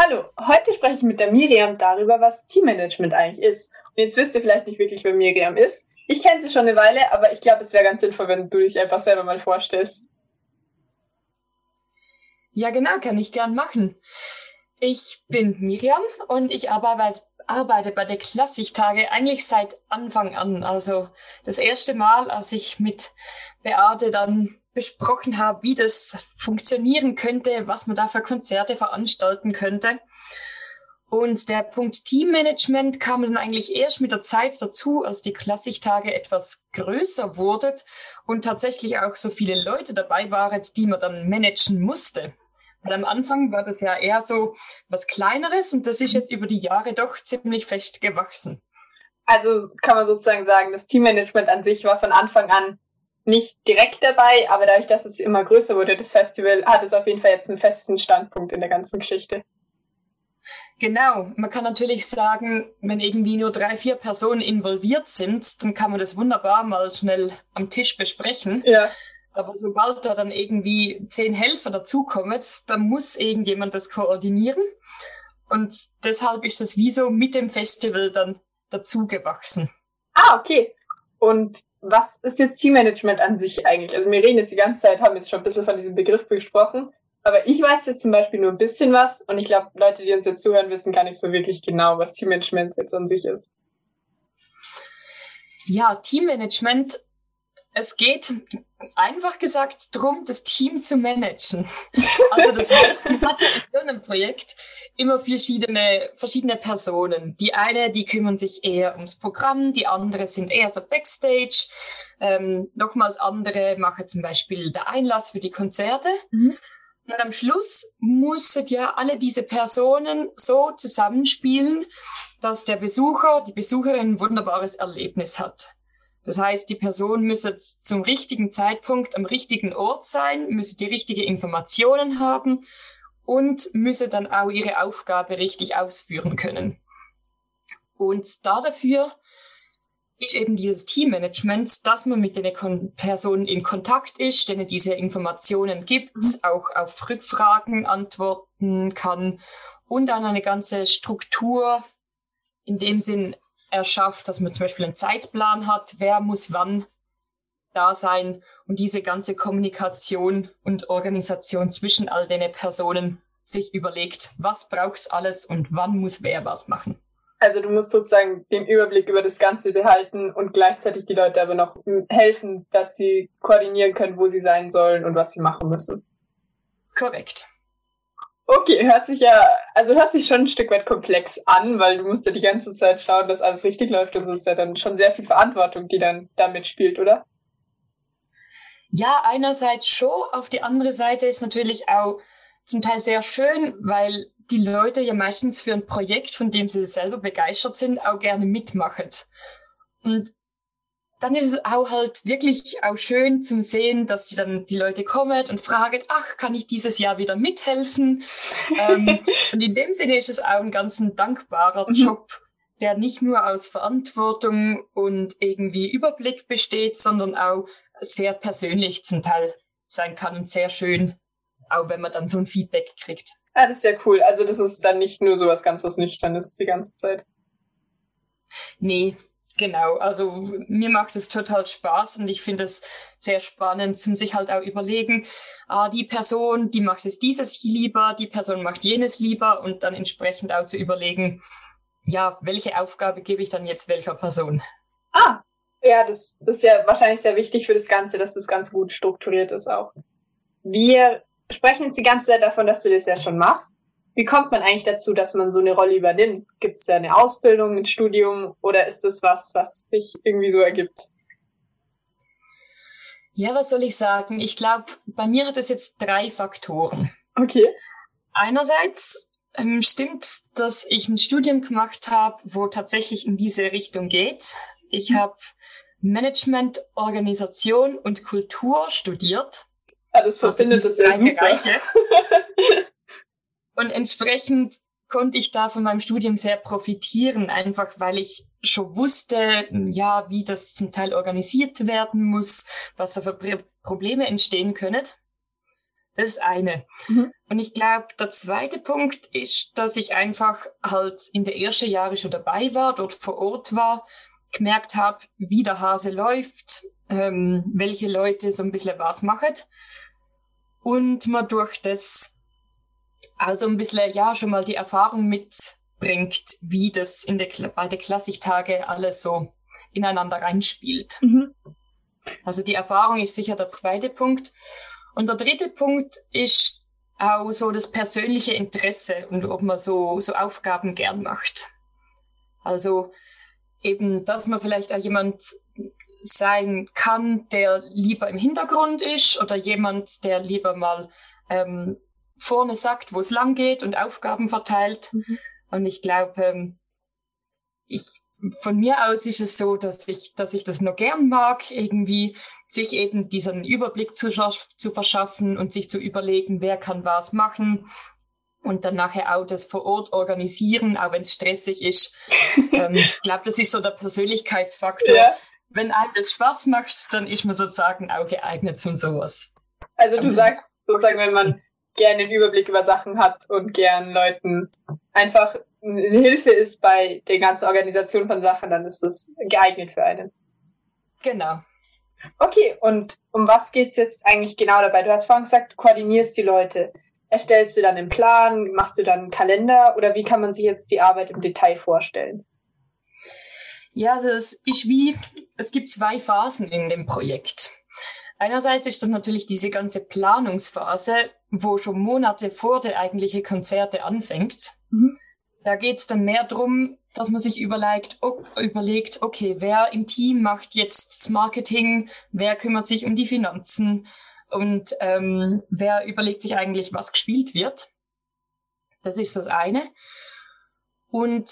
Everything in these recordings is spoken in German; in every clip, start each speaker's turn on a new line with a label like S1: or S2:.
S1: Hallo, heute spreche ich mit der Miriam darüber, was Teammanagement eigentlich ist. Und jetzt wisst ihr vielleicht nicht wirklich, wer Miriam ist. Ich kenne sie schon eine Weile, aber ich glaube, es wäre ganz sinnvoll, wenn du dich einfach selber mal vorstellst.
S2: Ja, genau, kann ich gern machen. Ich bin Miriam und ich arbeite arbeite bei der Klassiktage eigentlich seit Anfang an. Also das erste Mal, als ich mit Beate dann besprochen habe, wie das funktionieren könnte, was man da für Konzerte veranstalten könnte. Und der Punkt Teammanagement kam dann eigentlich erst mit der Zeit dazu, als die Klassiktage etwas größer wurde und tatsächlich auch so viele Leute dabei waren, die man dann managen musste. Weil am Anfang war das ja eher so was Kleineres und das ist jetzt über die Jahre doch ziemlich fest gewachsen.
S1: Also kann man sozusagen sagen, das Teammanagement an sich war von Anfang an nicht direkt dabei, aber dadurch, dass es immer größer wurde, das Festival, hat es auf jeden Fall jetzt einen festen Standpunkt in der ganzen Geschichte.
S2: Genau, man kann natürlich sagen, wenn irgendwie nur drei, vier Personen involviert sind, dann kann man das wunderbar mal schnell am Tisch besprechen. Ja. Aber sobald da dann irgendwie zehn Helfer dazukommen, dann muss irgendjemand das koordinieren. Und deshalb ist das wie so mit dem Festival dann dazugewachsen.
S1: Ah, okay. Und was ist jetzt Teammanagement an sich eigentlich? Also wir reden jetzt die ganze Zeit, haben jetzt schon ein bisschen von diesem Begriff gesprochen. Aber ich weiß jetzt zum Beispiel nur ein bisschen was und ich glaube, Leute, die uns jetzt zuhören, wissen gar nicht so wirklich genau, was Teammanagement jetzt an sich ist.
S2: Ja, Teammanagement es geht einfach gesagt darum, das Team zu managen. Also das heißt, man hat in so einem Projekt immer verschiedene, verschiedene Personen. Die eine, die kümmern sich eher ums Programm, die andere sind eher so Backstage. Ähm, nochmals andere machen zum Beispiel der Einlass für die Konzerte. Mhm. Und am Schluss müssen ja alle diese Personen so zusammenspielen, dass der Besucher, die Besucherin ein wunderbares Erlebnis hat. Das heißt, die Person müsse zum richtigen Zeitpunkt am richtigen Ort sein, müsse die richtigen Informationen haben und müsse dann auch ihre Aufgabe richtig ausführen können. Und da dafür ist eben dieses Teammanagement, dass man mit den Kon Personen in Kontakt ist, denen diese Informationen gibt, mhm. auch auf Rückfragen antworten kann und dann eine ganze Struktur in dem Sinn erschafft, dass man zum Beispiel einen Zeitplan hat, wer muss wann da sein und diese ganze Kommunikation und Organisation zwischen all den Personen sich überlegt, was braucht's alles und wann muss wer was machen.
S1: Also du musst sozusagen den Überblick über das Ganze behalten und gleichzeitig die Leute aber noch helfen, dass sie koordinieren können, wo sie sein sollen und was sie machen müssen.
S2: Korrekt.
S1: Okay, hört sich ja, also hört sich schon ein Stück weit komplex an, weil du musst ja die ganze Zeit schauen, dass alles richtig läuft und so ist ja dann schon sehr viel Verantwortung, die dann damit spielt, oder?
S2: Ja, einerseits schon, auf die andere Seite ist natürlich auch zum Teil sehr schön, weil die Leute ja meistens für ein Projekt, von dem sie selber begeistert sind, auch gerne mitmachen. Und dann ist es auch halt wirklich auch schön zum sehen, dass die dann die Leute kommen und fragen, ach, kann ich dieses Jahr wieder mithelfen? ähm, und in dem Sinne ist es auch ein ganz dankbarer mhm. Job, der nicht nur aus Verantwortung und irgendwie Überblick besteht, sondern auch sehr persönlich zum Teil sein kann und sehr schön, auch wenn man dann so ein Feedback kriegt.
S1: Ja, das ist ja cool. Also das ist dann nicht nur so was ganz was Nüchternes die ganze Zeit.
S2: Nee, Genau, also mir macht es total Spaß und ich finde es sehr spannend, zum sich halt auch überlegen, ah, die Person, die macht es dieses lieber, die Person macht jenes lieber und dann entsprechend auch zu überlegen, ja, welche Aufgabe gebe ich dann jetzt welcher Person?
S1: Ah, ja, das, ist ja wahrscheinlich sehr wichtig für das Ganze, dass das ganz gut strukturiert ist auch. Wir sprechen jetzt die ganze Zeit davon, dass du das ja schon machst. Wie kommt man eigentlich dazu, dass man so eine Rolle übernimmt? Gibt es da eine Ausbildung, ein Studium oder ist es was, was sich irgendwie so ergibt?
S2: Ja, was soll ich sagen? Ich glaube, bei mir hat es jetzt drei Faktoren.
S1: Okay.
S2: einerseits ähm, stimmt, dass ich ein Studium gemacht habe, wo tatsächlich in diese Richtung geht. Ich habe Management, Organisation und Kultur studiert.
S1: Ja, das verbindet
S2: also
S1: es sehr super.
S2: Bereiche. und entsprechend konnte ich da von meinem Studium sehr profitieren, einfach weil ich schon wusste, ja, wie das zum Teil organisiert werden muss, was da für Probleme entstehen können. Das ist eine. Mhm. Und ich glaube, der zweite Punkt ist, dass ich einfach halt in der ersten Jahre schon dabei war, dort vor Ort war, gemerkt habe, wie der Hase läuft, ähm, welche Leute so ein bisschen was machen. Und man durch das also ein bisschen, ja, schon mal die Erfahrung mitbringt, wie das in der, bei der Klassiktage alles so ineinander reinspielt. Mhm. Also die Erfahrung ist sicher der zweite Punkt. Und der dritte Punkt ist auch so das persönliche Interesse und ob man so, so Aufgaben gern macht. Also eben, dass man vielleicht auch jemand sein kann, der lieber im Hintergrund ist oder jemand, der lieber mal ähm, vorne sagt, wo es lang geht und Aufgaben verteilt. Mhm. Und ich glaube, ähm, ich, von mir aus ist es so, dass ich, dass ich das noch gern mag, irgendwie sich eben diesen Überblick zu, zu verschaffen und sich zu überlegen, wer kann was machen und dann nachher auch das vor Ort organisieren, auch wenn es stressig ist. ähm, ich glaube, das ist so der Persönlichkeitsfaktor. Ja. Wenn einem das Spaß macht, dann ist man sozusagen auch geeignet zum sowas.
S1: Also du ähm, sagst sozusagen, wenn man gerne den Überblick über Sachen hat und gern Leuten einfach eine Hilfe ist bei der ganzen Organisation von Sachen, dann ist das geeignet für einen.
S2: Genau.
S1: Okay, und um was geht's jetzt eigentlich genau dabei? Du hast vorhin gesagt, du koordinierst die Leute. Erstellst du dann einen Plan, machst du dann einen Kalender oder wie kann man sich jetzt die Arbeit im Detail vorstellen?
S2: Ja, also es ist wie, es gibt zwei Phasen in dem Projekt. Einerseits ist das natürlich diese ganze Planungsphase, wo schon Monate vor der eigentliche Konzerte anfängt. Mhm. Da geht's dann mehr drum, dass man sich überlegt, oh, überlegt, okay, wer im Team macht jetzt das Marketing, wer kümmert sich um die Finanzen und ähm, wer überlegt sich eigentlich, was gespielt wird. Das ist das eine. Und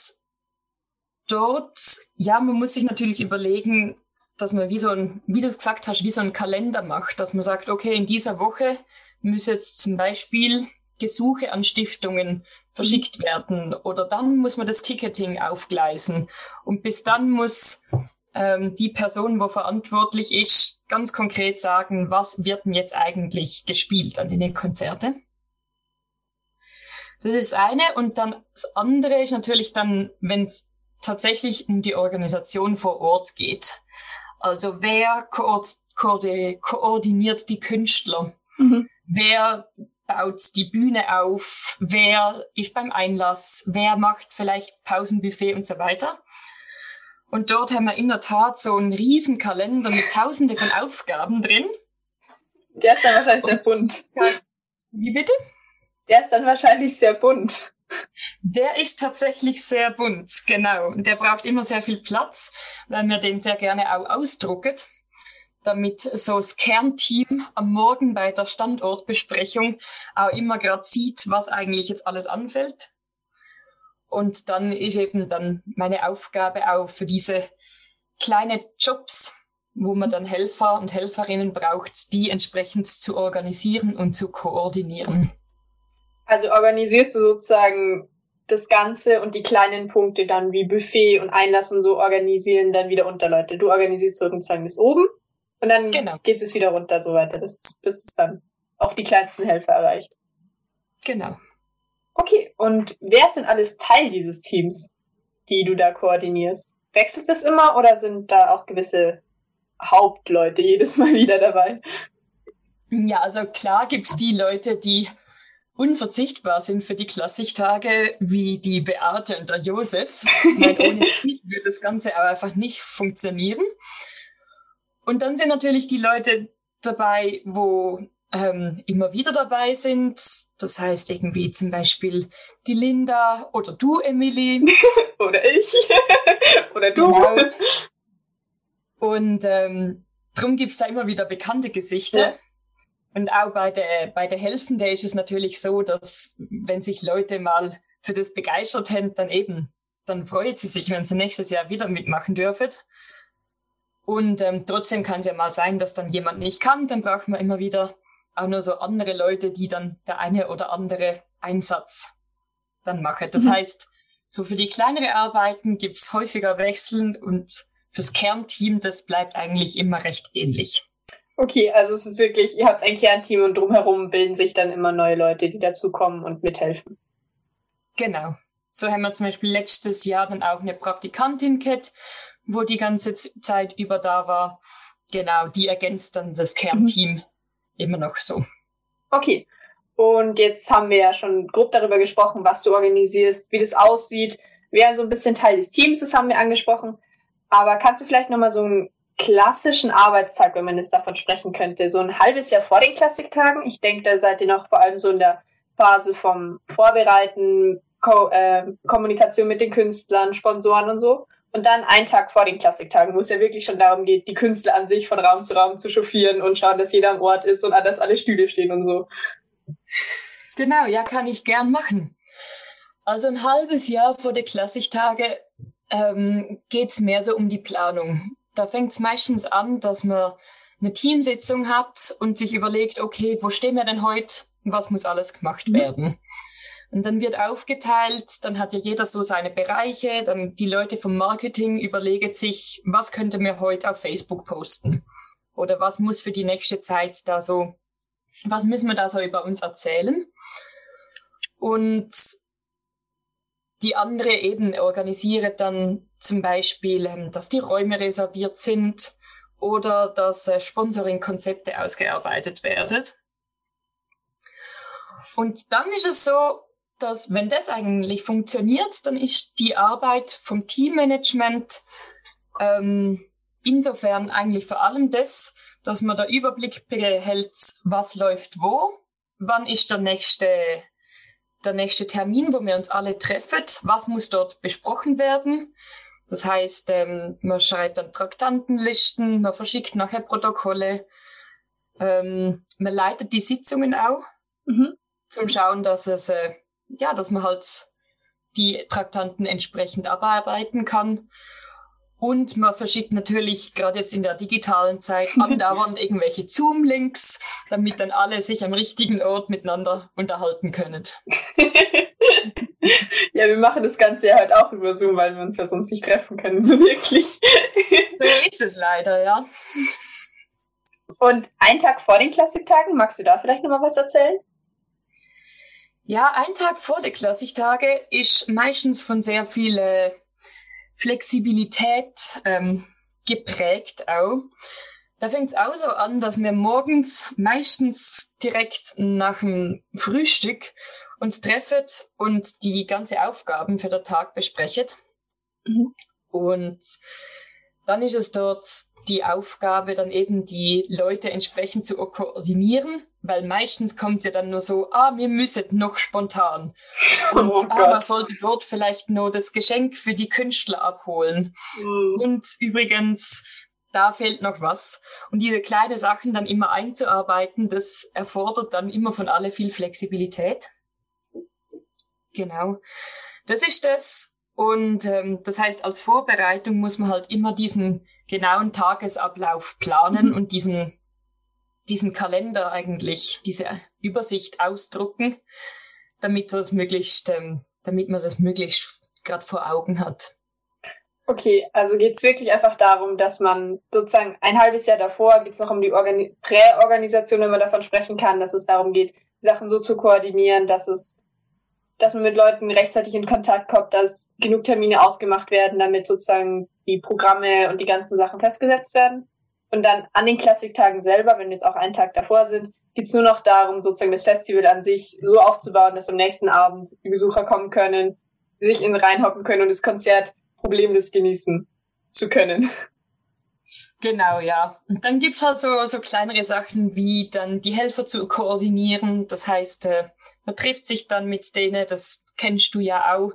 S2: dort, ja, man muss sich natürlich überlegen, dass man wie so ein, wie du es gesagt hast, wie so ein Kalender macht, dass man sagt, okay, in dieser Woche müssen jetzt zum Beispiel Gesuche an Stiftungen verschickt werden oder dann muss man das Ticketing aufgleisen und bis dann muss ähm, die Person, wo verantwortlich ist, ganz konkret sagen, was wird denn jetzt eigentlich gespielt an den Konzerten. Das ist das eine und dann das andere ist natürlich dann, wenn es tatsächlich um die Organisation vor Ort geht. Also wer koordiniert die Künstler? Mhm. Wer baut die Bühne auf? Wer ist beim Einlass? Wer macht vielleicht Pausenbuffet und so weiter? Und dort haben wir in der Tat so einen riesen Kalender mit tausende von Aufgaben drin.
S1: Der ist dann wahrscheinlich sehr bunt.
S2: Wie bitte?
S1: Der ist dann wahrscheinlich sehr bunt.
S2: Der ist tatsächlich sehr bunt, genau. Und der braucht immer sehr viel Platz, weil wir den sehr gerne auch ausdrucken, damit so das Kernteam am Morgen bei der Standortbesprechung auch immer gerade sieht, was eigentlich jetzt alles anfällt. Und dann ist eben dann meine Aufgabe auch für diese kleine Jobs, wo man dann Helfer und Helferinnen braucht, die entsprechend zu organisieren und zu koordinieren.
S1: Also organisierst du sozusagen das Ganze und die kleinen Punkte dann wie Buffet und Einlass und so organisieren dann wieder unter Leute. Du organisierst sozusagen bis oben und dann genau. geht es wieder runter so weiter, bis, bis es dann auch die kleinsten Helfer erreicht.
S2: Genau.
S1: Okay, und wer denn alles Teil dieses Teams, die du da koordinierst? Wechselt das immer oder sind da auch gewisse Hauptleute jedes Mal wieder dabei?
S2: Ja, also klar gibt's die Leute, die unverzichtbar sind für die Klassiktage wie die Beate und der Josef. Weil ohne sie wird das Ganze aber einfach nicht funktionieren. Und dann sind natürlich die Leute dabei, wo ähm, immer wieder dabei sind. Das heißt irgendwie zum Beispiel die Linda oder du, Emily.
S1: oder ich. oder du. Genau.
S2: Und ähm, drum gibt's da immer wieder bekannte Gesichter. Ja. Und auch bei der, bei der Helfende ist es natürlich so, dass wenn sich Leute mal für das begeistert haben, dann eben, dann freut sie sich, wenn sie nächstes Jahr wieder mitmachen dürfen. Und ähm, trotzdem kann es ja mal sein, dass dann jemand nicht kann, dann braucht man immer wieder auch nur so andere Leute, die dann der eine oder andere Einsatz dann machen. Das mhm. heißt, so für die kleinere Arbeiten gibt's häufiger Wechseln und fürs Kernteam, das bleibt eigentlich immer recht ähnlich.
S1: Okay, also es ist wirklich, ihr habt ein Kernteam und drumherum bilden sich dann immer neue Leute, die dazukommen und mithelfen.
S2: Genau. So haben wir zum Beispiel letztes Jahr dann auch eine Praktikantin gehabt, wo die ganze Zeit über da war. Genau, die ergänzt dann das Kernteam mhm. immer noch so.
S1: Okay. Und jetzt haben wir ja schon grob darüber gesprochen, was du organisierst, wie das aussieht. Wer so ein bisschen Teil des Teams ist, haben wir angesprochen. Aber kannst du vielleicht nochmal so ein klassischen Arbeitstag, wenn man es davon sprechen könnte, so ein halbes Jahr vor den Klassiktagen. Ich denke, da seid ihr noch vor allem so in der Phase vom Vorbereiten, Ko äh, Kommunikation mit den Künstlern, Sponsoren und so. Und dann einen Tag vor den Klassiktagen, wo es ja wirklich schon darum geht, die Künstler an sich von Raum zu Raum zu chauffieren und schauen, dass jeder am Ort ist und dass alle Stühle stehen und so.
S2: Genau, ja, kann ich gern machen. Also ein halbes Jahr vor den Klassiktage ähm, geht es mehr so um die Planung da fängt es meistens an, dass man eine Teamsitzung hat und sich überlegt, okay, wo stehen wir denn heute? Was muss alles gemacht mhm. werden? Und dann wird aufgeteilt, dann hat ja jeder so seine Bereiche, dann die Leute vom Marketing überlegen sich, was könnte mir heute auf Facebook posten? Oder was muss für die nächste Zeit da so, was müssen wir da so über uns erzählen? Und die andere eben organisiert dann zum Beispiel, ähm, dass die Räume reserviert sind oder dass äh, Sponsoring-Konzepte ausgearbeitet werden. Und dann ist es so, dass wenn das eigentlich funktioniert, dann ist die Arbeit vom Teammanagement ähm, insofern eigentlich vor allem das, dass man der Überblick behält, was läuft wo, wann ist der nächste der nächste Termin, wo wir uns alle treffen, was muss dort besprochen werden. Das heißt, ähm, man schreibt dann Traktantenlisten, man verschickt nachher Protokolle, ähm, man leitet die Sitzungen auch, mhm. zum Schauen, dass es, äh, ja, dass man halt die Traktanten entsprechend abarbeiten kann. Und man verschickt natürlich gerade jetzt in der digitalen Zeit andauernd irgendwelche Zoom-Links, damit dann alle sich am richtigen Ort miteinander unterhalten können.
S1: ja, wir machen das Ganze ja halt auch über Zoom, weil wir uns ja sonst nicht treffen können, so wirklich.
S2: so ist es leider, ja.
S1: Und einen Tag vor den Klassiktagen, magst du da vielleicht nochmal was erzählen?
S2: Ja, ein Tag vor den Klassiktagen ist meistens von sehr vielen Flexibilität ähm, geprägt auch. Da fängt es auch so an, dass wir morgens meistens direkt nach dem Frühstück uns treffen und die ganze Aufgaben für den Tag besprechen. Mhm. Und dann ist es dort die Aufgabe, dann eben die Leute entsprechend zu koordinieren, weil meistens kommt ja dann nur so, ah, wir müssen noch spontan. Und oh ah, man sollte dort vielleicht nur das Geschenk für die Künstler abholen. Mhm. Und übrigens, da fehlt noch was. Und diese kleinen Sachen dann immer einzuarbeiten, das erfordert dann immer von alle viel Flexibilität. Genau. Das ist das, und ähm, das heißt, als Vorbereitung muss man halt immer diesen genauen Tagesablauf planen mhm. und diesen, diesen Kalender eigentlich, diese Übersicht ausdrucken, damit das möglichst, ähm, damit man das möglichst gerade vor Augen hat.
S1: Okay, also geht es wirklich einfach darum, dass man sozusagen ein halbes Jahr davor geht es noch um die Organi Präorganisation, wenn man davon sprechen kann, dass es darum geht, Sachen so zu koordinieren, dass es dass man mit Leuten rechtzeitig in Kontakt kommt, dass genug Termine ausgemacht werden, damit sozusagen die Programme und die ganzen Sachen festgesetzt werden. Und dann an den Klassiktagen selber, wenn wir jetzt auch einen Tag davor sind, geht's nur noch darum, sozusagen das Festival an sich so aufzubauen, dass am nächsten Abend die Besucher kommen können, sich in reinhocken können und das Konzert problemlos genießen zu können.
S2: Genau, ja. Und dann gibt's halt so, so kleinere Sachen wie dann die Helfer zu koordinieren. Das heißt, äh, man trifft sich dann mit denen, das kennst du ja auch,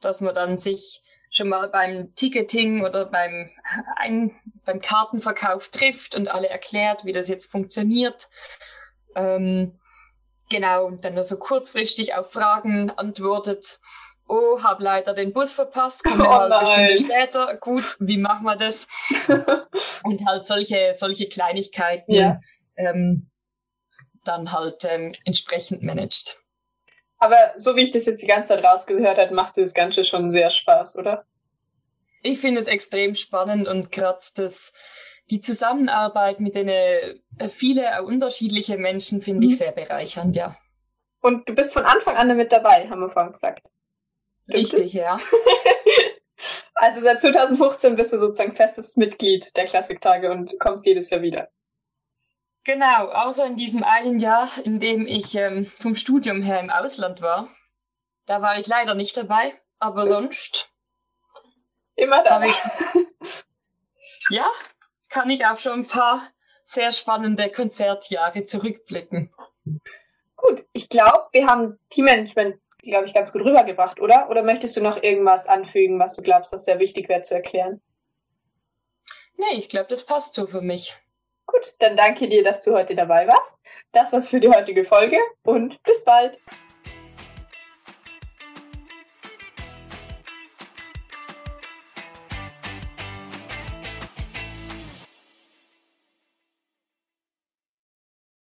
S2: dass man dann sich schon mal beim Ticketing oder beim, ein, beim Kartenverkauf trifft und alle erklärt, wie das jetzt funktioniert. Ähm, genau, und dann nur so kurzfristig auf Fragen antwortet. Oh, hab leider den Bus verpasst, komme
S1: Oh
S2: eine halbe Stunde später. Gut, wie machen wir das? Und halt solche, solche Kleinigkeiten
S1: Ja.
S2: ähm, dann halt ähm, entsprechend managt.
S1: Aber so wie ich das jetzt die ganze Zeit rausgehört habe, macht das Ganze schon sehr Spaß, oder?
S2: Ich finde es extrem spannend und gerade das, die Zusammenarbeit mit den äh, viele unterschiedliche Menschen finde
S1: Mhm.
S2: ich sehr bereichernd, ja.
S1: Und du bist von Anfang an damit dabei, haben wir vorhin gesagt. Stimmt
S2: Richtig, ja.
S1: Also seit 2015 bist du sozusagen festes Mitglied der Klassiktage und kommst jedes Jahr wieder.
S2: Genau, außer in diesem einen Jahr, in dem ich ähm, vom Studium her im Ausland war. Da war ich leider nicht dabei, aber sonst
S1: Immer da.
S2: habe ich, ja, kann ich auf schon ein paar sehr spannende Konzertjahre zurückblicken.
S1: Gut, ich glaube, wir haben Teammanagement, glaube ich, ganz gut rübergebracht, oder? Oder möchtest du noch irgendwas anfügen, was du glaubst, das sehr wichtig wäre zu erklären?
S2: Nee, ich glaube, das passt so für mich.
S1: Gut, dann danke dir, dass du heute dabei warst. Das war's für die heutige Folge und bis bald.